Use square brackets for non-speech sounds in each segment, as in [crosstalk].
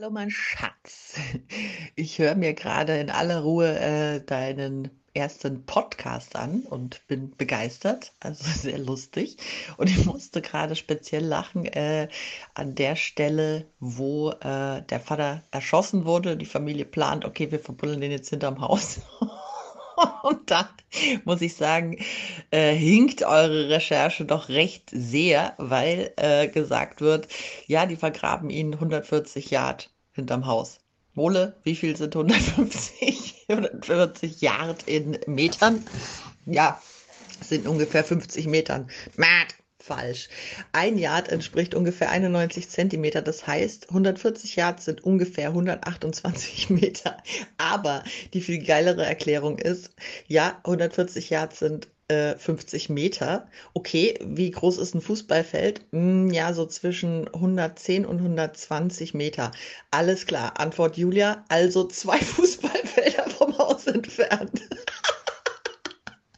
Hallo, mein Schatz. Ich höre mir gerade in aller Ruhe äh, deinen ersten Podcast an und bin begeistert, also [laughs] sehr lustig. Und ich musste gerade speziell lachen äh, an der Stelle, wo äh, der Vater erschossen wurde. Die Familie plant, okay, wir verbuddeln den jetzt hinterm Haus. [laughs] Und dann muss ich sagen, äh, hinkt eure Recherche doch recht sehr, weil äh, gesagt wird, ja, die vergraben ihn 140 Yard hinterm Haus. Mole, wie viel sind 150, 140 [laughs] Yard in Metern? Ja, sind ungefähr 50 Metern. Matt, falsch. Ein Yard entspricht ungefähr 91 Zentimeter. Das heißt, 140 Yards sind ungefähr 128 [laughs] Meter. Aber die viel geilere Erklärung ist, ja, 140 Yards sind 50 äh, Meter. Okay, wie groß ist ein Fußballfeld? Hm, ja, so zwischen 110 und 120 Meter. Alles klar. Antwort Julia. Also zwei [laughs] Fußballfelder vom Haus entfernt.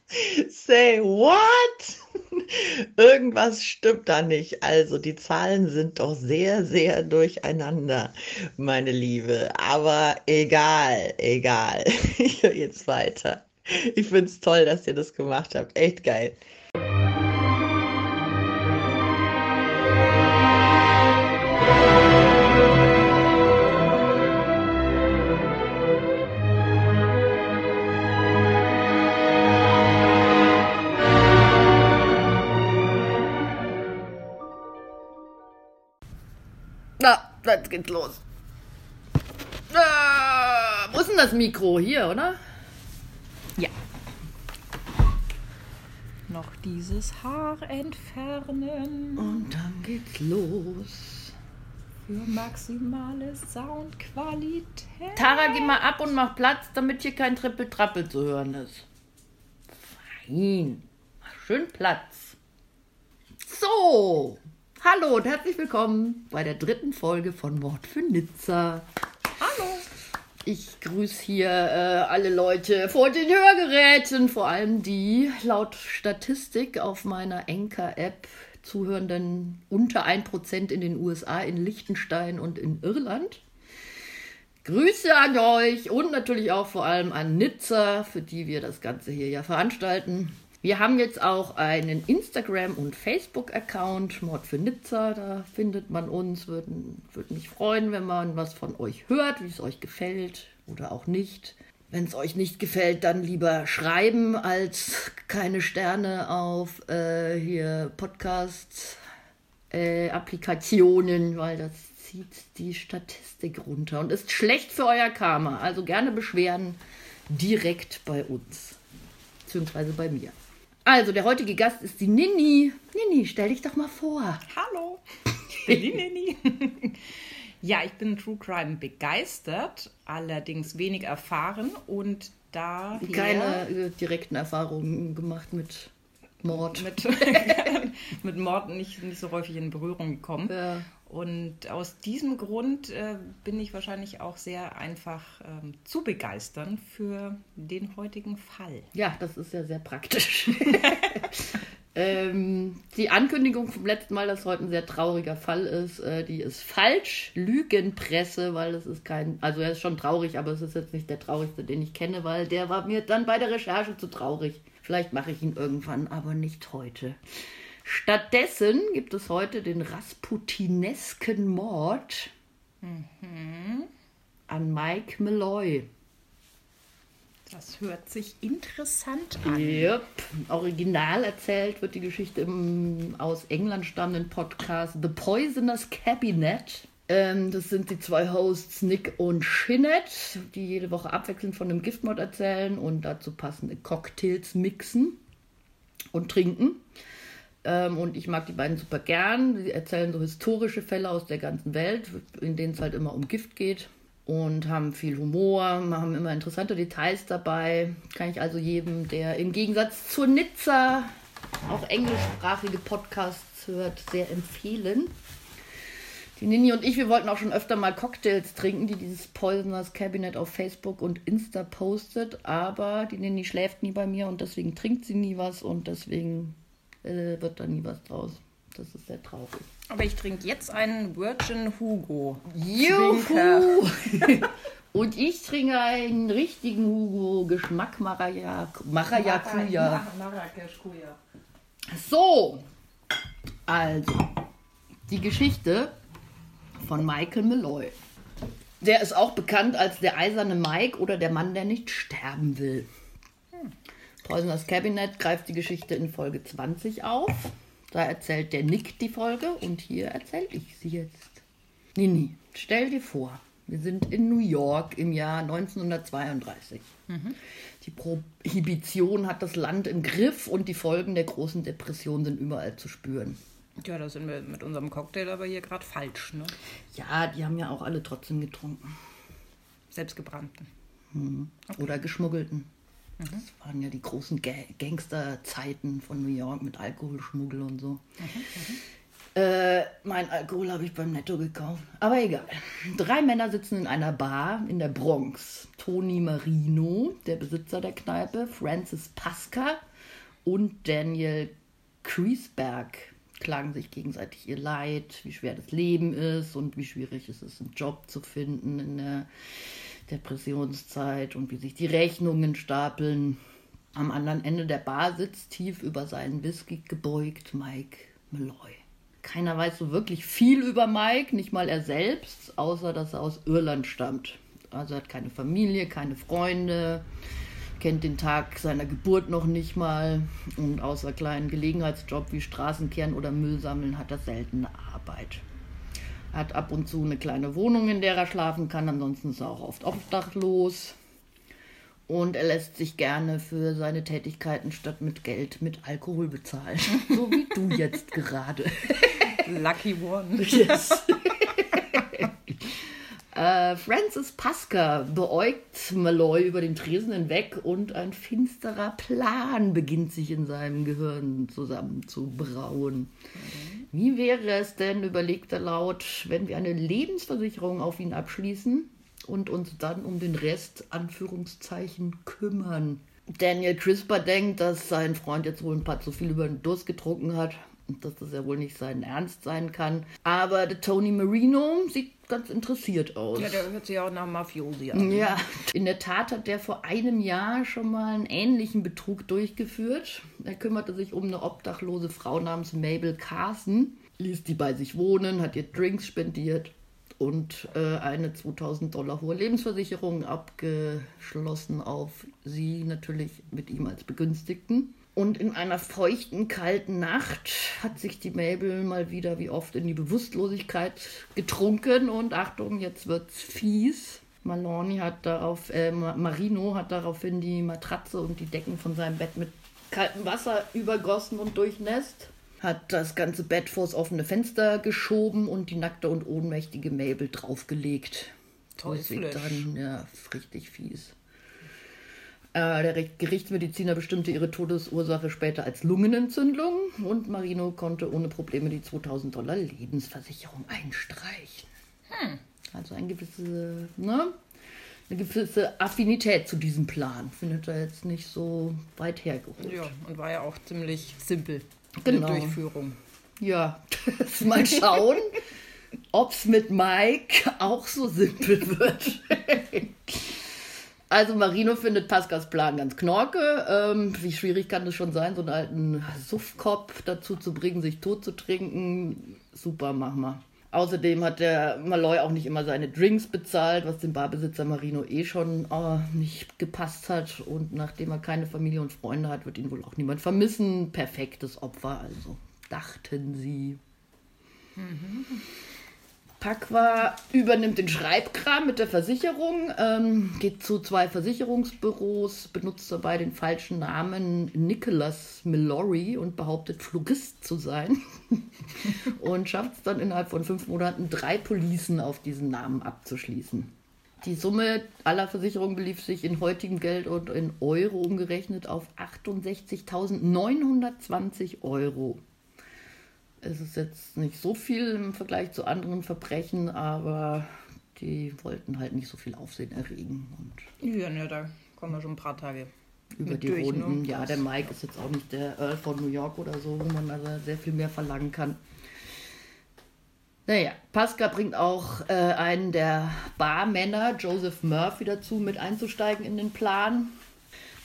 [laughs] Say what? [laughs] Irgendwas stimmt da nicht. Also die Zahlen sind doch sehr, sehr durcheinander, meine Liebe. Aber egal, egal. [laughs] Ich höre jetzt weiter. Ich finde es toll, dass ihr das gemacht habt. Echt geil. Geht's los. Ah, wo ist denn das Mikro? Hier, oder? Ja. Noch dieses Haar entfernen. Und dann geht's los. Für maximale Soundqualität. Tara, geh mal ab und mach Platz, damit hier kein Trippeltrappel zu hören ist. Fein. Mach schön Platz. So. Hallo und herzlich willkommen bei der dritten Folge von Mord für Nizza. Hallo. Ich grüße hier äh, alle Leute vor den Hörgeräten, vor allem die laut Statistik auf meiner Anchor-App zuhörenden unter 1% in den USA, in Liechtenstein und in Irland. Grüße an euch und natürlich auch vor allem an Nizza, für die wir das Ganze hier ja veranstalten. Wir haben jetzt auch einen Instagram- und Facebook-Account, Mord für Nizza, da findet man uns. Würde würd mich freuen, wenn man was von euch hört, wie es euch gefällt oder auch nicht. Wenn es euch nicht gefällt, dann lieber schreiben als keine Sterne auf äh, hier Podcast-Applikationen, äh, weil das zieht die Statistik runter und ist schlecht für euer Karma. Also gerne beschweren direkt bei uns, beziehungsweise bei mir. Also, der heutige Gast ist die Nini. Nini, stell dich doch mal vor. Hallo, ich bin die Nini. [laughs] ja, ich bin True Crime begeistert, allerdings wenig erfahren und da keine äh, direkten Erfahrungen gemacht mit Mord. Mit, [laughs] mit Mord nicht, nicht so häufig in Berührung gekommen. Ja. Und aus diesem Grund äh, bin ich wahrscheinlich auch sehr einfach ähm, zu begeistern für den heutigen Fall. Ja, das ist ja sehr praktisch. [laughs] [laughs] ähm, die Ankündigung vom letzten Mal, dass heute ein sehr trauriger Fall ist, äh, die ist falsch. Lügenpresse, weil das ist kein, also er ist schon traurig, aber es ist jetzt nicht der traurigste, den ich kenne, weil der war mir dann bei der Recherche zu traurig. Vielleicht mache ich ihn irgendwann, aber nicht heute. Stattdessen gibt es heute den rasputinesken Mord mhm. an Mike Malloy. Das hört sich interessant an. Yep. Original erzählt wird die Geschichte im aus England stammenden Podcast The Poisoner's Cabinet. Ähm, das sind die zwei Hosts Nick und Shinnet, die jede Woche abwechselnd von einem Giftmord erzählen und dazu passende Cocktails mixen und trinken. Ähm, und ich mag die beiden super gern. Sie erzählen so historische Fälle aus der ganzen Welt, in denen es halt immer um Gift geht. Und haben viel Humor, haben immer interessante Details dabei. Kann ich also jedem, der im Gegensatz zur Nizza auch englischsprachige Podcasts hört, sehr empfehlen. Die Nini und ich, wir wollten auch schon öfter mal Cocktails trinken, die dieses Poisoners Cabinet auf Facebook und Insta postet. Aber die Nini schläft nie bei mir und deswegen trinkt sie nie was und deswegen äh, wird da nie was draus. Das ist sehr traurig. Aber ich trinke jetzt einen Virgin Hugo. Juhu! [laughs] Und ich trinke einen richtigen Hugo, Geschmack Maracuja. Marrakesch-Kuja. So, also, die Geschichte von Michael Malloy. Der ist auch bekannt als der eiserne Mike oder der Mann, der nicht sterben will. Poisonous Cabinet greift die Geschichte in Folge 20 auf. Da erzählt der Nick die Folge und hier erzähle ich sie jetzt. Nini, stell dir vor, wir sind in New York im Jahr 1932. Die Prohibition hat das Land im Griff und die Folgen der großen Depression sind überall zu spüren. Ja, da sind wir mit unserem Cocktail aber hier gerade falsch, ne? Ja, die haben ja auch alle trotzdem getrunken. Selbstgebrannten. Oder geschmuggelten. Das waren ja die großen Ga Gangsterzeiten von New York mit Alkoholschmuggel und so. Äh, mein Alkohol habe ich beim Netto gekauft. Aber egal. Drei Männer sitzen in einer Bar in der Bronx. Tony Marino, der Besitzer der Kneipe, Francis Pasca und Daniel Kriesberg klagen sich gegenseitig ihr Leid, wie schwer das Leben ist und wie schwierig es ist, einen Job zu finden in der Depressionszeit und wie sich die Rechnungen stapeln. Am anderen Ende der Bar sitzt tief über seinen Whisky gebeugt Mike Malloy. Keiner weiß so wirklich viel über Mike, nicht mal er selbst, außer dass er aus Irland stammt. Also er hat keine Familie, keine Freunde, kennt den Tag seiner Geburt noch nicht mal und außer kleinen Gelegenheitsjob wie Straßenkehren oder Müll sammeln hat er selten eine Arbeit. Hat ab und zu eine kleine Wohnung, in der er schlafen kann, ansonsten ist er auch oft obdachlos. Und er lässt sich gerne für seine Tätigkeiten statt mit Geld mit Alkohol bezahlen. [laughs] So wie du jetzt gerade. Lucky One. Yes. [laughs] äh, Francis Pasca beäugt Malloy über den Tresen hinweg und ein finsterer Plan beginnt sich in seinem Gehirn zusammenzubrauen. Wie wäre es denn, überlegt er laut, wenn wir eine Lebensversicherung auf ihn abschließen und uns dann um den Rest, Anführungszeichen, kümmern? Daniel Crisper denkt, dass sein Freund jetzt wohl ein paar zu viel über den Durst getrunken hat und dass das ja wohl nicht sein Ernst sein kann. Aber der Tony Marino sieht ganz interessiert aus. Ja, der hört sich auch nach Mafiosi an. Ja, in der Tat hat der vor einem Jahr schon mal einen ähnlichen Betrug durchgeführt. Er kümmerte sich um eine obdachlose Frau namens Mabel Carson, ließ die bei sich wohnen, hat ihr Drinks spendiert und äh, eine 2000 Dollar hohe Lebensversicherung abgeschlossen auf sie, natürlich mit ihm als Begünstigten. Und in einer feuchten, kalten Nacht hat sich die Mabel mal wieder wie oft in die Bewusstlosigkeit getrunken und Achtung, jetzt wird's fies. Maloney hat darauf, äh, Ma- Marino hat daraufhin die Matratze und die Decken von seinem Bett mit kaltem Wasser übergossen und durchnässt. Hat das ganze Bett vors offene Fenster geschoben und die nackte und ohnmächtige Mabel draufgelegt. Das sieht Teuflisch. dann ja richtig fies. Äh, der Gerichtsmediziner bestimmte ihre Todesursache später als Lungenentzündung und Marino konnte ohne Probleme die 2000 Dollar Lebensversicherung einstreichen. Also ein gewisse, ne? Eine gewisse Affinität zu diesem Plan. Findet er jetzt nicht so weit hergeholt. Ja, und war ja auch ziemlich simpel. Genau. Die Durchführung. Ja, [laughs] mal schauen, ob es mit Mike auch so simpel wird. [laughs] Also Marino findet Pascas Plan ganz knorke. Ähm, wie schwierig kann es schon sein, so einen alten Suffkopf dazu zu bringen, sich tot zu trinken? Super, mach mal. Außerdem hat der Malloy auch nicht immer seine Drinks bezahlt, was dem Barbesitzer Marino eh schon äh, nicht gepasst hat. Und nachdem er keine Familie und Freunde hat, wird ihn wohl auch niemand vermissen. Perfektes Opfer, also dachten sie. Pakwa übernimmt den Schreibkram mit der Versicherung, ähm, geht zu zwei Versicherungsbüros, benutzt dabei den falschen Namen Nicholas Mallory und behauptet, Florist zu sein. [laughs] und schafft es dann innerhalb von fünf Monaten, drei Policen auf diesen Namen abzuschließen. Die Summe aller Versicherungen belief sich in heutigem Geld und in Euro umgerechnet auf 68.920 Euro. Es ist jetzt nicht so viel im Vergleich zu anderen Verbrechen, aber die wollten halt nicht so viel Aufsehen erregen. Und Ja, ne, da kommen wir schon ein paar Tage. über die durch, ne? Runden, ja, der Mike ist jetzt auch nicht der Earl von New York oder so, wo man also sehr viel mehr verlangen kann. Naja, Pascal bringt auch äh, einen der Barmänner, Joseph Murphy, dazu, mit einzusteigen in den Plan.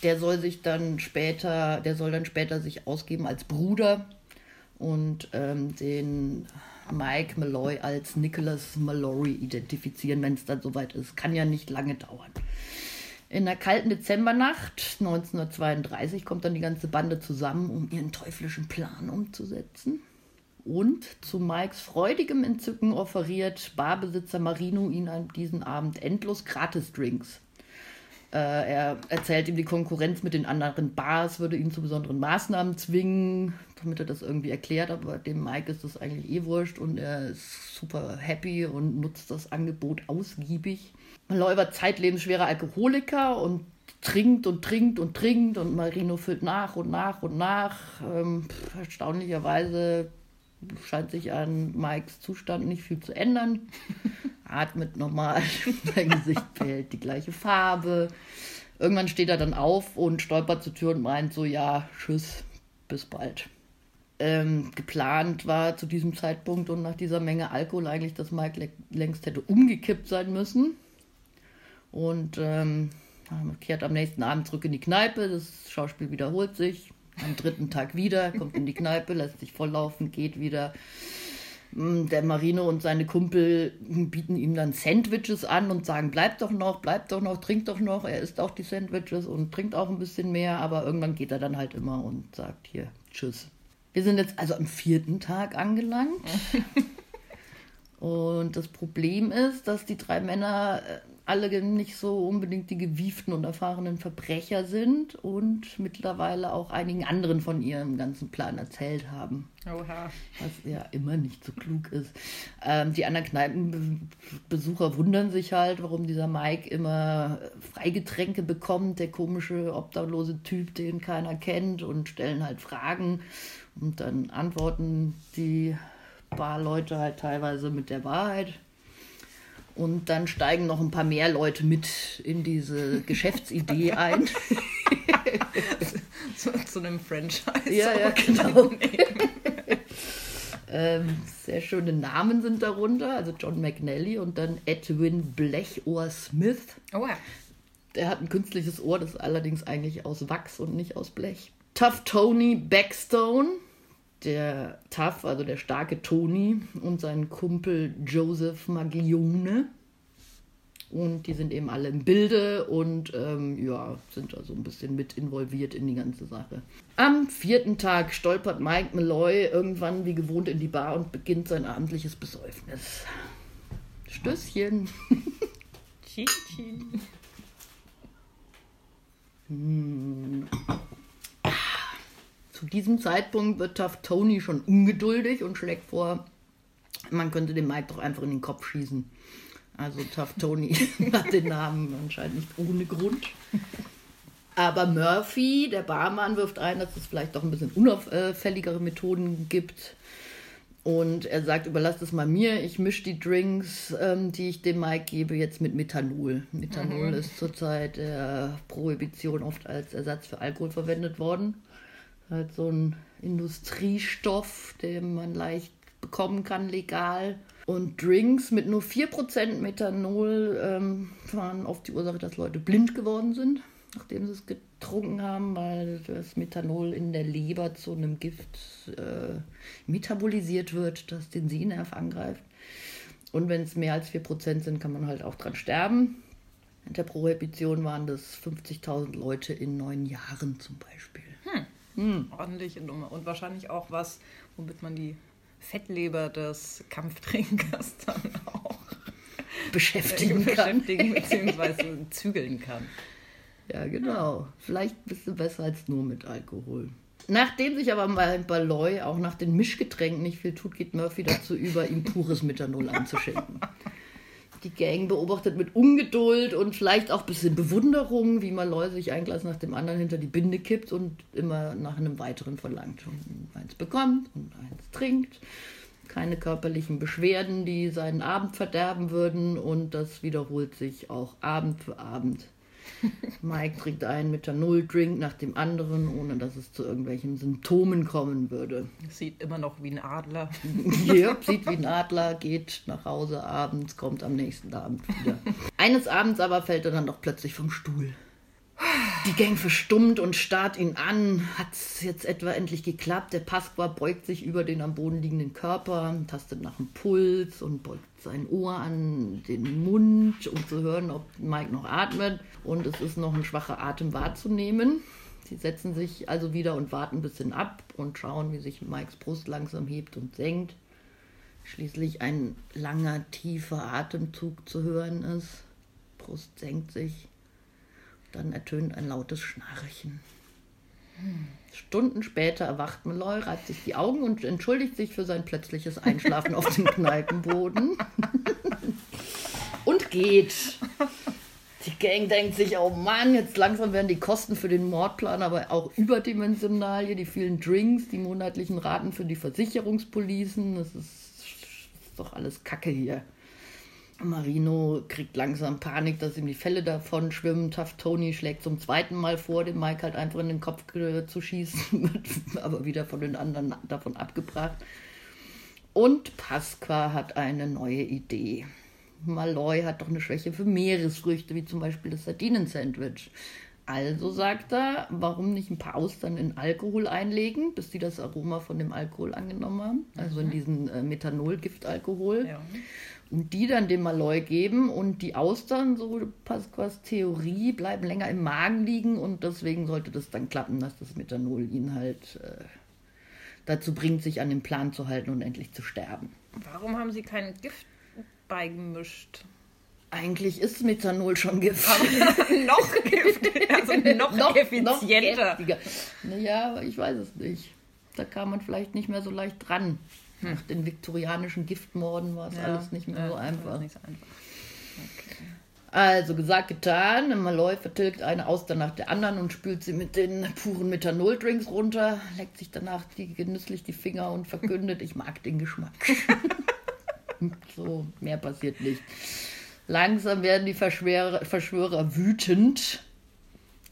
Der soll sich dann später, der soll dann später sich ausgeben als Bruder und ähm, den Mike Malloy als Nicholas Mallory identifizieren, wenn es dann soweit ist. Kann ja nicht lange dauern. In der kalten Dezembernacht 1932 kommt dann die ganze Bande zusammen, um ihren teuflischen Plan umzusetzen. Und zu Mikes freudigem Entzücken offeriert Barbesitzer Marino ihn an diesem Abend endlos Gratis-Drinks. Äh, er erzählt ihm, die Konkurrenz mit den anderen Bars würde ihn zu besonderen Maßnahmen zwingen, damit er das irgendwie erklärt. Aber dem Mike ist das eigentlich eh wurscht und er ist super happy und nutzt das Angebot ausgiebig. Malloy war zeitlebens schwerer Alkoholiker und trinkt und trinkt und trinkt und Marino füllt nach und nach und nach. Ähm, erstaunlicherweise scheint sich an Mikes Zustand nicht viel zu ändern. [laughs] Atmet normal, [laughs] sein Gesicht behält die gleiche Farbe. Irgendwann steht er dann auf und stolpert zur Tür und meint so, ja, tschüss, bis bald. Ähm, geplant war zu diesem Zeitpunkt und nach dieser Menge Alkohol eigentlich, dass Mike längst hätte umgekippt sein müssen. Und ähm, kehrt am nächsten Abend zurück in die Kneipe. Das Schauspiel wiederholt sich am dritten Tag wieder, kommt in die Kneipe, lässt sich volllaufen, geht wieder. Mm, der Marino und seine Kumpel bieten ihm dann Sandwiches an und sagen, bleib doch noch, bleib doch noch, trink doch noch. Er isst auch die Sandwiches und trinkt auch ein bisschen mehr, aber irgendwann geht er dann halt immer und sagt hier, tschüss. Wir sind jetzt also am vierten Tag angelangt. [laughs] und das Problem ist, dass die drei Männer äh, alle nicht so unbedingt die gewieften und erfahrenen Verbrecher sind und mittlerweile auch einigen anderen von ihrem ganzen Plan erzählt haben. Oha. Was ja immer nicht so klug ist. Ähm, die anderen Kneipenbesucher wundern sich halt, warum dieser Mike immer Freigetränke bekommt, der komische, obdachlose Typ, den keiner kennt und stellen halt Fragen und dann antworten die paar Leute halt teilweise mit der Wahrheit. Und dann steigen noch ein paar mehr Leute mit in diese [laughs] Geschäftsidee ein. [laughs] zu, zu, einem Franchise. Ja, ja, genau. [laughs] ähm, sehr schöne Namen sind darunter, also John McNally und dann Edwin Blechohr Smith. Oh ja. Der hat ein künstliches Ohr, das ist allerdings eigentlich aus Wachs und nicht aus Blech. Tough Tony Backstone, der Tough, also der starke Tony und sein Kumpel Joseph Maglione. Und die sind eben alle im Bilde und ähm, ja, sind also ein bisschen mit involviert in die ganze Sache. Am vierten Tag stolpert Mike Malloy irgendwann wie gewohnt in die Bar und beginnt sein abendliches Besäufnis. Stößchen. [laughs] hm. Zu diesem Zeitpunkt wird Tough Tony schon ungeduldig und schlägt vor, man könnte den Mike doch einfach in den Kopf schießen. Also Tough Tony [laughs] hat den Namen anscheinend nicht ohne Grund. Aber Murphy, der Barmann, wirft ein, dass es vielleicht doch ein bisschen unauffälligere Methoden gibt. Und er sagt, überlasst es mal mir, ich mische die Drinks, ähm, die ich dem Mike gebe, jetzt mit Methanol. Methanol mhm. ist zurzeit der Prohibition oft als Ersatz für Alkohol verwendet worden halt so ein Industriestoff, den man leicht bekommen kann, legal. Und Drinks mit nur 4% Methanol ähm, waren oft die Ursache, dass Leute blind geworden sind, nachdem sie es getrunken haben, weil das Methanol in der Leber zu einem Gift äh, metabolisiert wird, das den Sehnerv angreift. Und wenn es mehr als 4% sind, kann man halt auch dran sterben. In der Prohibition waren das 50.000 Leute in neun Jahren zum Beispiel. Hm. Hm. Ordentliche Nummer. Und wahrscheinlich auch was, womit man die Fettleber des Kampftrinkers [laughs] dann auch beschäftigen [laughs] kann. Beschäftigen bzw. zügeln kann. Ja, genau. Vielleicht ein bisschen besser als nur mit Alkohol. Nachdem sich aber bei Balloy auch nach den Mischgetränken nicht viel tut, geht Murphy dazu über, ihm pures Methanol anzuschenken. [laughs] Die Gang beobachtet mit Ungeduld und vielleicht auch ein bisschen Bewunderung, wie Malloy sich ein Glas nach dem anderen hinter die Binde kippt und immer nach einem weiteren verlangt. Und eins bekommt und eins trinkt. Keine körperlichen Beschwerden, die seinen Abend verderben würden und das wiederholt sich auch Abend für Abend. [laughs] Mike trinkt einen Methanol-Drink nach dem anderen, ohne dass es zu irgendwelchen Symptomen kommen würde. Sieht immer noch wie ein Adler. [laughs] Ja, sieht wie ein Adler, geht nach Hause abends, kommt am nächsten Abend wieder. [laughs] Eines Abends aber fällt er dann doch plötzlich vom Stuhl. Die Gang verstummt und starrt ihn an. Hat's jetzt etwa endlich geklappt? Der Pasqua beugt sich über den am Boden liegenden Körper, tastet nach dem Puls und beugt sein Ohr an den Mund, um zu hören, ob Mike noch atmet. Und es ist noch ein schwacher Atem wahrzunehmen. Sie setzen sich also wieder und warten ein bisschen ab und schauen, wie sich Mikes Brust langsam hebt und senkt. Schließlich ein langer, tiefer Atemzug zu hören ist. Brust senkt sich. Dann ertönt ein lautes Schnarchen. Stunden später erwacht Malloy, reibt sich die Augen und entschuldigt sich für sein plötzliches Einschlafen auf dem Kneipenboden. und geht. Die Gang denkt sich, oh Mann, jetzt langsam werden die Kosten für den Mordplan aber auch überdimensional. Hier die vielen Drinks, die monatlichen Raten für die Versicherungspolicen. Das ist, ist doch alles Kacke hier. Marino kriegt langsam Panik, dass ihm die Fälle davon schwimmen. Tough Tony schlägt zum zweiten Mal vor, den Mike halt einfach in den Kopf zu schießen, [laughs] wird aber wieder von den anderen davon abgebracht. Und Pasqua hat eine neue Idee. Malloy hat doch eine Schwäche für Meeresfrüchte, wie zum Beispiel das Sardinen-Sandwich. Also sagt er, warum nicht ein paar Austern in Alkohol einlegen, bis die das Aroma von dem Alkohol angenommen haben, also in diesen äh, Methanol-Giftalkohol. Ja und die dann dem Malloy geben und die Austern, so Pasquas Theorie, bleiben länger im Magen liegen und deswegen sollte das dann klappen, dass das Methanol ihn halt äh, dazu bringt, sich an den Plan zu halten und endlich zu sterben. Warum haben Sie kein Gift beigemischt? Eigentlich ist Methanol schon Gift. noch [laughs] Gift, also noch, noch effizienter. Noch naja, ich weiß es nicht. Da kam man vielleicht nicht mehr so leicht dran. Hm. Nach den viktorianischen Giftmorden war es ja, alles nicht mehr ja, so einfach. Nicht so einfach. Okay. Also gesagt, getan. Malloy vertilgt eine Auster nach der anderen und spült sie mit den puren Methanoldrinks runter, leckt sich danach die, genüsslich die Finger und verkündet, ich mag den Geschmack. [laughs] so, mehr passiert nicht. Langsam werden die Verschwörer, Verschwörer wütend.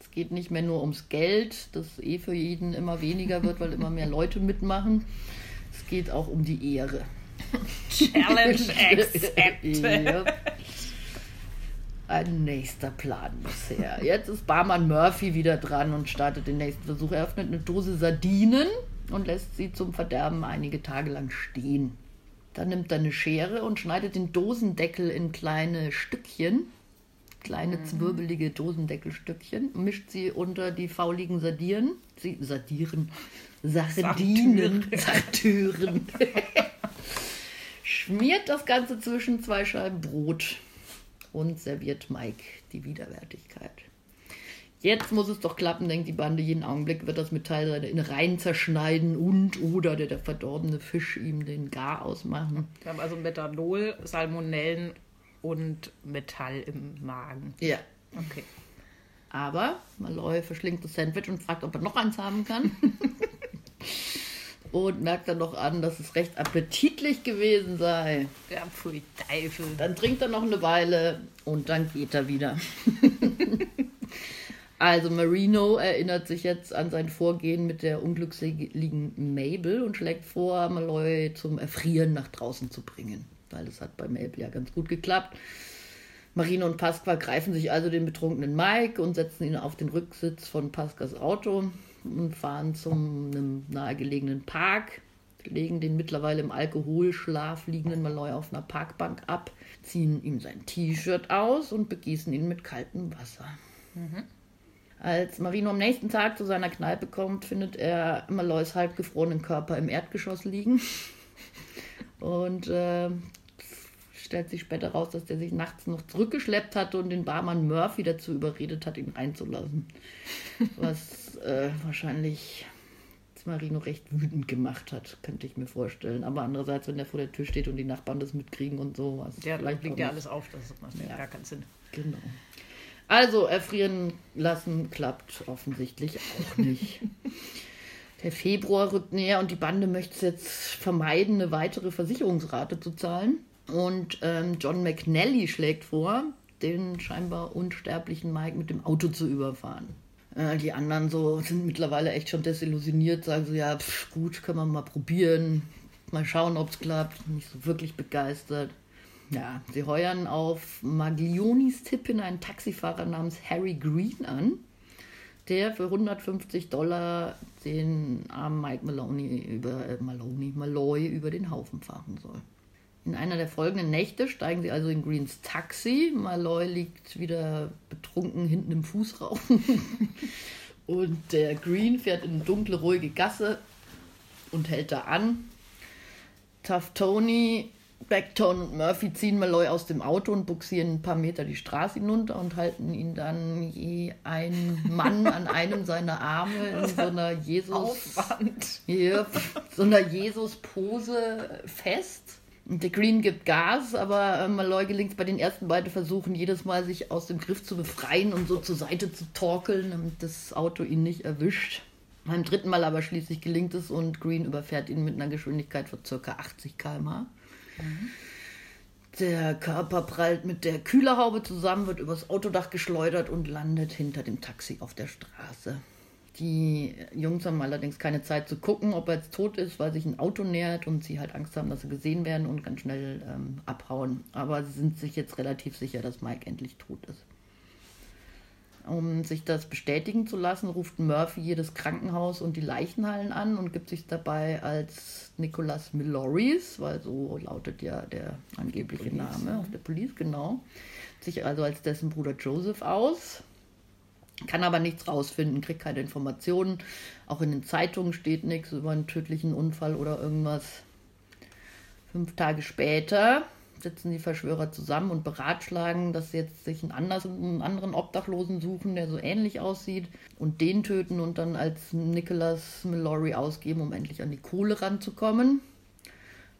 Es geht nicht mehr nur ums Geld, das eh für jeden immer weniger wird, weil immer mehr Leute mitmachen es geht auch um die Ehre. Challenge [laughs] accepted. Ein nächster Plan bisher. Jetzt ist Barmann Murphy wieder dran und startet den nächsten Versuch. Er öffnet eine Dose Sardinen und lässt sie zum Verderben einige Tage lang stehen. Dann nimmt er eine Schere und schneidet den Dosendeckel in kleine Stückchen, kleine mhm. zwirbelige Dosendeckelstückchen, mischt sie unter die fauligen Sardieren, sie, Sardieren, Sardinen, Sartüren. [laughs] Schmiert das Ganze zwischen zwei Scheiben Brot und serviert Mike die Widerwärtigkeit. Jetzt muss es doch klappen, denkt die Bande. Jeden Augenblick wird das Metall seine Innereien zerschneiden und oder der, der verdorbene Fisch ihm den Gar ausmachen. Wir haben also Methanol, Salmonellen und Metall im Magen. Ja. Okay. Aber Malloy verschlingt das Sandwich und fragt, ob er noch eins haben kann. [laughs] und merkt dann noch an, dass es recht appetitlich gewesen sei. Ja, pfui Teufel. Dann trinkt er noch eine Weile und dann geht er wieder. [laughs] also Marino erinnert sich jetzt an sein Vorgehen mit der unglückseligen Mabel und schlägt vor, Malloy zum Erfrieren nach draußen zu bringen. Weil das hat bei Mabel ja ganz gut geklappt. Marino und Pasqua greifen sich also den betrunkenen Mike und setzen ihn auf den Rücksitz von Pascas Auto und fahren zum einem nahegelegenen Park, legen den mittlerweile im Alkoholschlaf liegenden Malloy auf einer Parkbank ab, ziehen ihm sein T-Shirt aus und begießen ihn mit kaltem Wasser. Mhm. Als Marino am nächsten Tag zu seiner Kneipe kommt, findet er Malloys halbgefrorenen Körper im Erdgeschoss liegen. Und äh, stellt sich später raus, dass der sich nachts noch zurückgeschleppt hatte und den Barmann Murphy dazu überredet hat, ihn reinzulassen. Was äh, wahrscheinlich Marino recht wütend gemacht hat, könnte ich mir vorstellen. Aber andererseits, wenn der vor der Tür steht und die Nachbarn das mitkriegen und so. Was ja, vielleicht liegt ja alles auf, das macht ja. gar keinen Sinn. Genau. Also, erfrieren lassen klappt offensichtlich auch nicht. [laughs] Der Februar rückt näher und die Bande möchte es jetzt vermeiden, eine weitere Versicherungsrate zu zahlen. Und ähm, John McNally schlägt vor, den scheinbar unsterblichen Mike mit dem Auto zu überfahren. Äh, die anderen so sind mittlerweile echt schon desillusioniert, sagen so, ja, pf, gut, können wir mal probieren, mal schauen, ob es klappt. Nicht so wirklich begeistert. Ja, sie heuern auf Maglionis Tipp in einen Taxifahrer namens Harry Green an, der für 150 Dollar den armen Mike Maloney über, äh, Maloney, Malloy über den Haufen fahren soll. In einer der folgenden Nächte steigen sie also in Greens Taxi. Malloy liegt wieder betrunken hinten im Fußraum. [laughs] und der Green fährt in eine dunkle, ruhige Gasse und hält da an. Tough Tony, Backtone und Murphy ziehen Malloy aus dem Auto und buxieren ein paar Meter die Straße hinunter und halten ihn dann je ein Mann an einem seiner Arme in so einer Jesus Aufwand. Yep, so einer Jesus-Pose fest. Und der Green gibt Gas, aber äh, Malloy gelingt es bei den ersten beiden Versuchen jedes Mal, sich aus dem Griff zu befreien und so zur Seite zu torkeln, damit das Auto ihn nicht erwischt. Beim dritten Mal aber schließlich gelingt es und Green überfährt ihn mit einer Geschwindigkeit von ca. 80 km/h. Der Körper prallt mit der Kühlerhaube zusammen, wird übers Autodach geschleudert und landet hinter dem Taxi auf der Straße. Die Jungs haben allerdings keine Zeit zu gucken, ob er jetzt tot ist, weil sich ein Auto nähert und sie halt Angst haben, dass sie gesehen werden und ganz schnell ähm, abhauen. Aber sie sind sich jetzt relativ sicher, dass Mike endlich tot ist. Um sich das bestätigen zu lassen, ruft Murphy jedes Krankenhaus und die Leichenhallen an und gibt sich dabei als Nicholas Milloris, weil so lautet ja der angebliche Police, Name ja. auf der Police, genau. Sich also als dessen Bruder Joseph aus. Kann aber nichts rausfinden, kriegt keine Informationen. Auch in den Zeitungen steht nichts über einen tödlichen Unfall oder irgendwas. Fünf Tage später sitzen die Verschwörer zusammen und beratschlagen, dass sie jetzt sich einen, anders, einen anderen Obdachlosen suchen, der so ähnlich aussieht, und den töten und dann als Nicholas Mallory ausgeben, um endlich an die Kohle ranzukommen.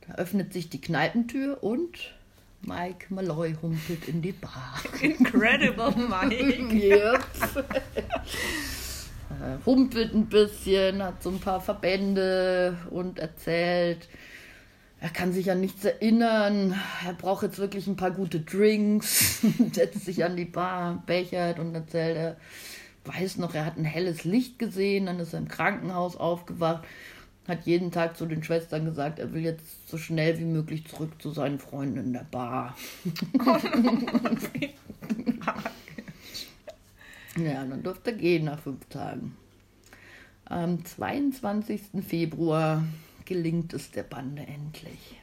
Da öffnet sich die Kneipentür und Mike Malloy humpelt in die Bar. [laughs] Incredible Mike. [laughs] Äh, humpelt ein bisschen, hat so ein paar Verbände und erzählt, er kann sich an nichts erinnern, er braucht jetzt wirklich ein paar gute Drinks, [laughs] setzt sich an die Bar, bechert und erzählt, er weiß noch, er hat ein helles Licht gesehen, dann ist er im Krankenhaus aufgewacht, hat jeden Tag zu den Schwestern gesagt, er will jetzt so schnell wie möglich zurück zu seinen Freunden in der Bar. [laughs] Ja, dann durfte er gehen nach fünf Tagen. Am 22. Februar gelingt es der Bande endlich.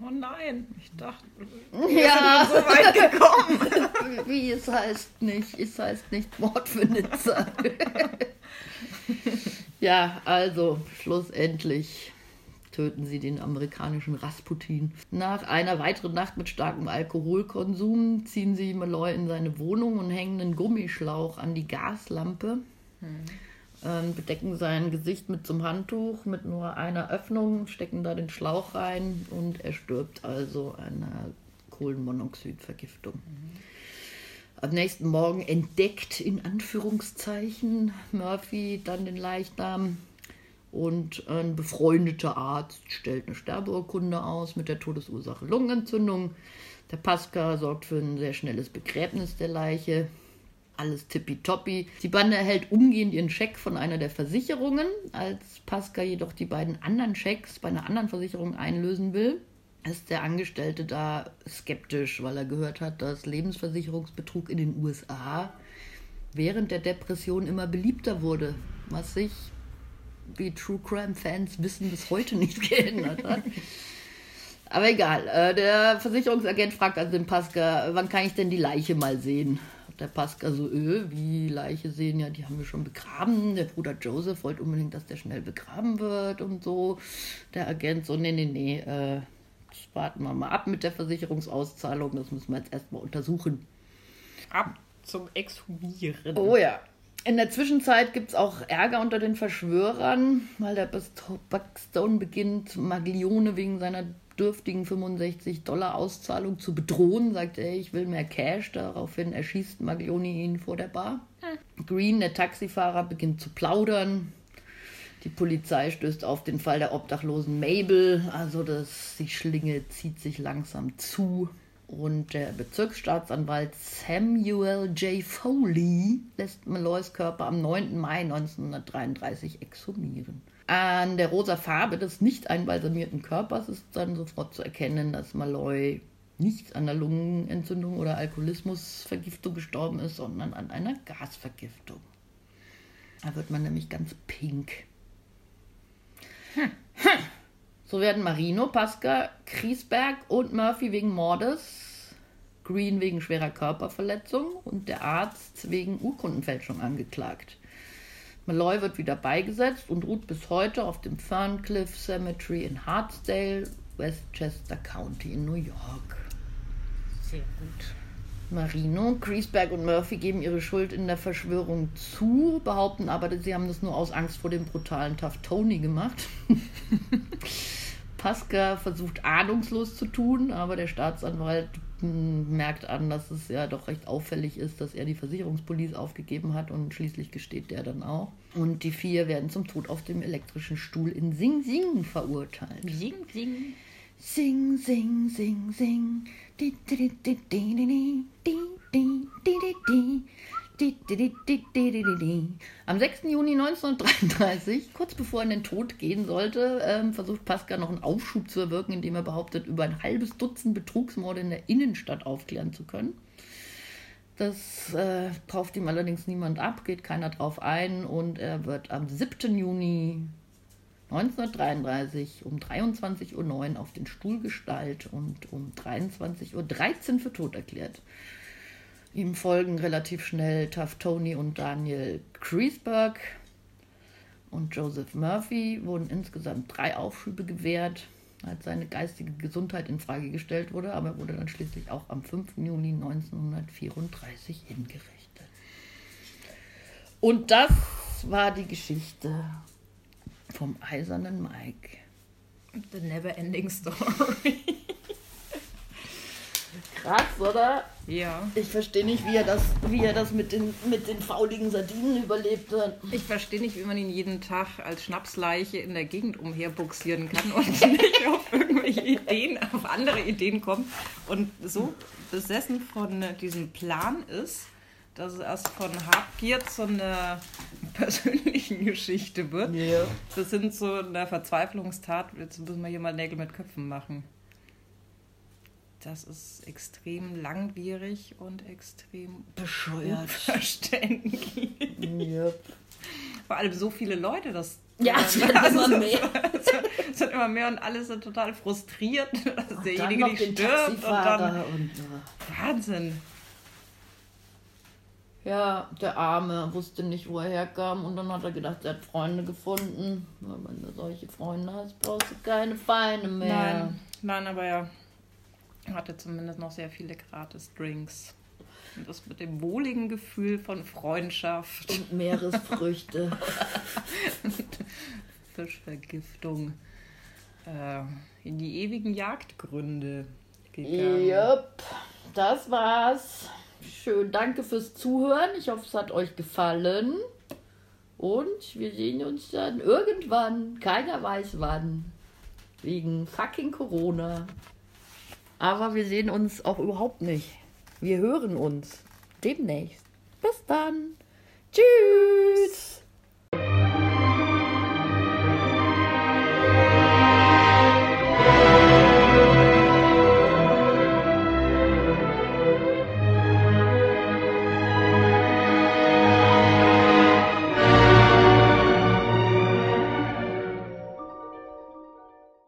Oh nein, ich dachte, Ja, so weit gekommen. [laughs] wie es heißt nicht, es heißt nicht Mord für Nizza. [laughs] ja, also schlussendlich töten sie den amerikanischen Rasputin. Nach einer weiteren Nacht mit starkem Alkoholkonsum ziehen sie Malloy in seine Wohnung und hängen einen Gummischlauch an die Gaslampe. Ähm, bedecken sein Gesicht mit so einem Handtuch mit nur einer Öffnung, stecken da den Schlauch rein und er stirbt also einer Kohlenmonoxidvergiftung. Am nächsten Morgen entdeckt in Anführungszeichen Murphy dann den Leichnam und ein befreundeter Arzt stellt eine Sterbeurkunde aus mit der Todesursache Lungenentzündung. Der Pasca sorgt für ein sehr schnelles Begräbnis der Leiche. Alles tippitoppi. Die Bande erhält umgehend ihren Scheck von einer der Versicherungen. Als Pasca jedoch die beiden anderen Schecks bei einer anderen Versicherung einlösen will, ist der Angestellte da skeptisch, weil er gehört hat, dass Lebensversicherungsbetrug in den USA während der Depression immer beliebter wurde, was sich, wie True Crime Fans wissen, bis heute nicht [laughs] geändert hat. Aber egal, äh, der Versicherungsagent fragt also den Pasca, wann kann ich denn die Leiche mal sehen? Der Pasca so, öh, wie Leiche sehen, ja, die haben wir schon begraben. Der Bruder Joseph wollte unbedingt, dass der schnell begraben wird und so. Der Agent so, nee, nee, nee, äh, das warten wir mal ab mit der Versicherungsauszahlung, das müssen wir jetzt erstmal untersuchen. Ab zum Exhumieren. Oh ja. In der Zwischenzeit gibt es auch Ärger unter den Verschwörern, weil der Buckstone beginnt, Maglione wegen seiner dürftigen 65 Dollar Auszahlung zu bedrohen. Sagt er, ich will mehr Cash. Daraufhin erschießt Maglione ihn vor der Bar. Green, der Taxifahrer, beginnt zu plaudern. Die Polizei stößt auf den Fall der obdachlosen Mabel. Also das, die Schlinge zieht sich langsam zu. Und der Bezirksstaatsanwalt Samuel J. Foley lässt Malloys Körper am 9. Mai 1933 exhumieren. An der rosa Farbe des nicht einbalsamierten Körpers ist dann sofort zu erkennen, dass Malloy nicht an der Lungenentzündung oder Alkoholismusvergiftung gestorben ist, sondern an einer Gasvergiftung. Da wird man nämlich ganz pink. Hm. Hm. So werden Marino, Pasca, Kriesberg und Murphy wegen Mordes, Green wegen schwerer Körperverletzung und der Arzt wegen Urkundenfälschung angeklagt. Malloy wird wieder beigesetzt und ruht bis heute auf dem Ferncliff Cemetery in Hartsdale, Westchester County in New York. Sehr gut. Marino, Griesberg und Murphy geben ihre Schuld in der Verschwörung zu, behaupten aber, sie haben das nur aus Angst vor dem brutalen Tough Tony gemacht. [laughs] Pasca versucht ahnungslos zu tun, aber der Staatsanwalt merkt an, dass es ja doch recht auffällig ist, dass er die Versicherungspolice aufgegeben hat und schließlich gesteht der dann auch. Und die vier werden zum Tod auf dem elektrischen Stuhl in Sing Sing verurteilt. Sing, sing. Sing, sing, sing, sing. Am 6. Juni 1933, kurz bevor er in den Tod gehen sollte, ähm, versucht Pascal noch einen Aufschub zu erwirken, indem er behauptet, über ein halbes Dutzend Betrugsmorde in der Innenstadt aufklären zu können. Das äh, kauft ihm allerdings niemand ab, geht keiner drauf ein und er wird am 7. Juni 1933 um 23.09 Uhr auf den Stuhl gestallt und um 23.13 Uhr für tot erklärt. Ihm folgen relativ schnell Tough Tony und Daniel Kreisberg und Joseph Murphy wurden insgesamt drei Aufschübe gewährt, als seine geistige Gesundheit in Frage gestellt wurde, aber er wurde dann schließlich auch am 5. Juni 1934 hingerichtet. Und das war die Geschichte vom eisernen Mike. The never ending story. [laughs] Krass, oder? Ja. Ich verstehe nicht, wie er das, wie er das mit, den, mit den fauligen Sardinen überlebt hat. Ich verstehe nicht, wie man ihn jeden Tag als Schnapsleiche in der Gegend umherbuxieren kann und [laughs] nicht auf irgendwelche Ideen, auf andere Ideen kommt und so besessen von diesem Plan ist, dass es erst von Habgier zu einer [laughs] persönlichen Geschichte wird. Ja. Das sind so eine Verzweiflungstat, jetzt müssen wir hier mal Nägel mit Köpfen machen. Das ist extrem langwierig und extrem Bescheuert. verständlich. Yep. Vor allem so viele Leute, das Ja, [laughs] es wird immer mehr. es wird, immer mehr und alle sind total frustriert, [laughs] dass Dann derjenige nicht stirbt und dann und, äh, Wahnsinn. Ja, der Arme wusste nicht, wo er herkam und dann hat er gedacht, er hat Freunde gefunden. Wenn du solche Freunde hast, brauchst du keine Feinde mehr. Nein, nein, aber er hatte zumindest noch sehr viele Gratis-Drinks. Und das mit dem wohligen Gefühl von Freundschaft, Und Meeresfrüchte. [laughs] Fischvergiftung, äh, in die ewigen Jagdgründe gegangen. Jupp, das war's. Schön, danke fürs Zuhören. Ich hoffe, es hat euch gefallen. Und wir sehen uns dann irgendwann, keiner weiß wann, wegen fucking Corona. Aber wir sehen uns auch überhaupt nicht. Wir hören uns demnächst. Bis dann. Tschüss.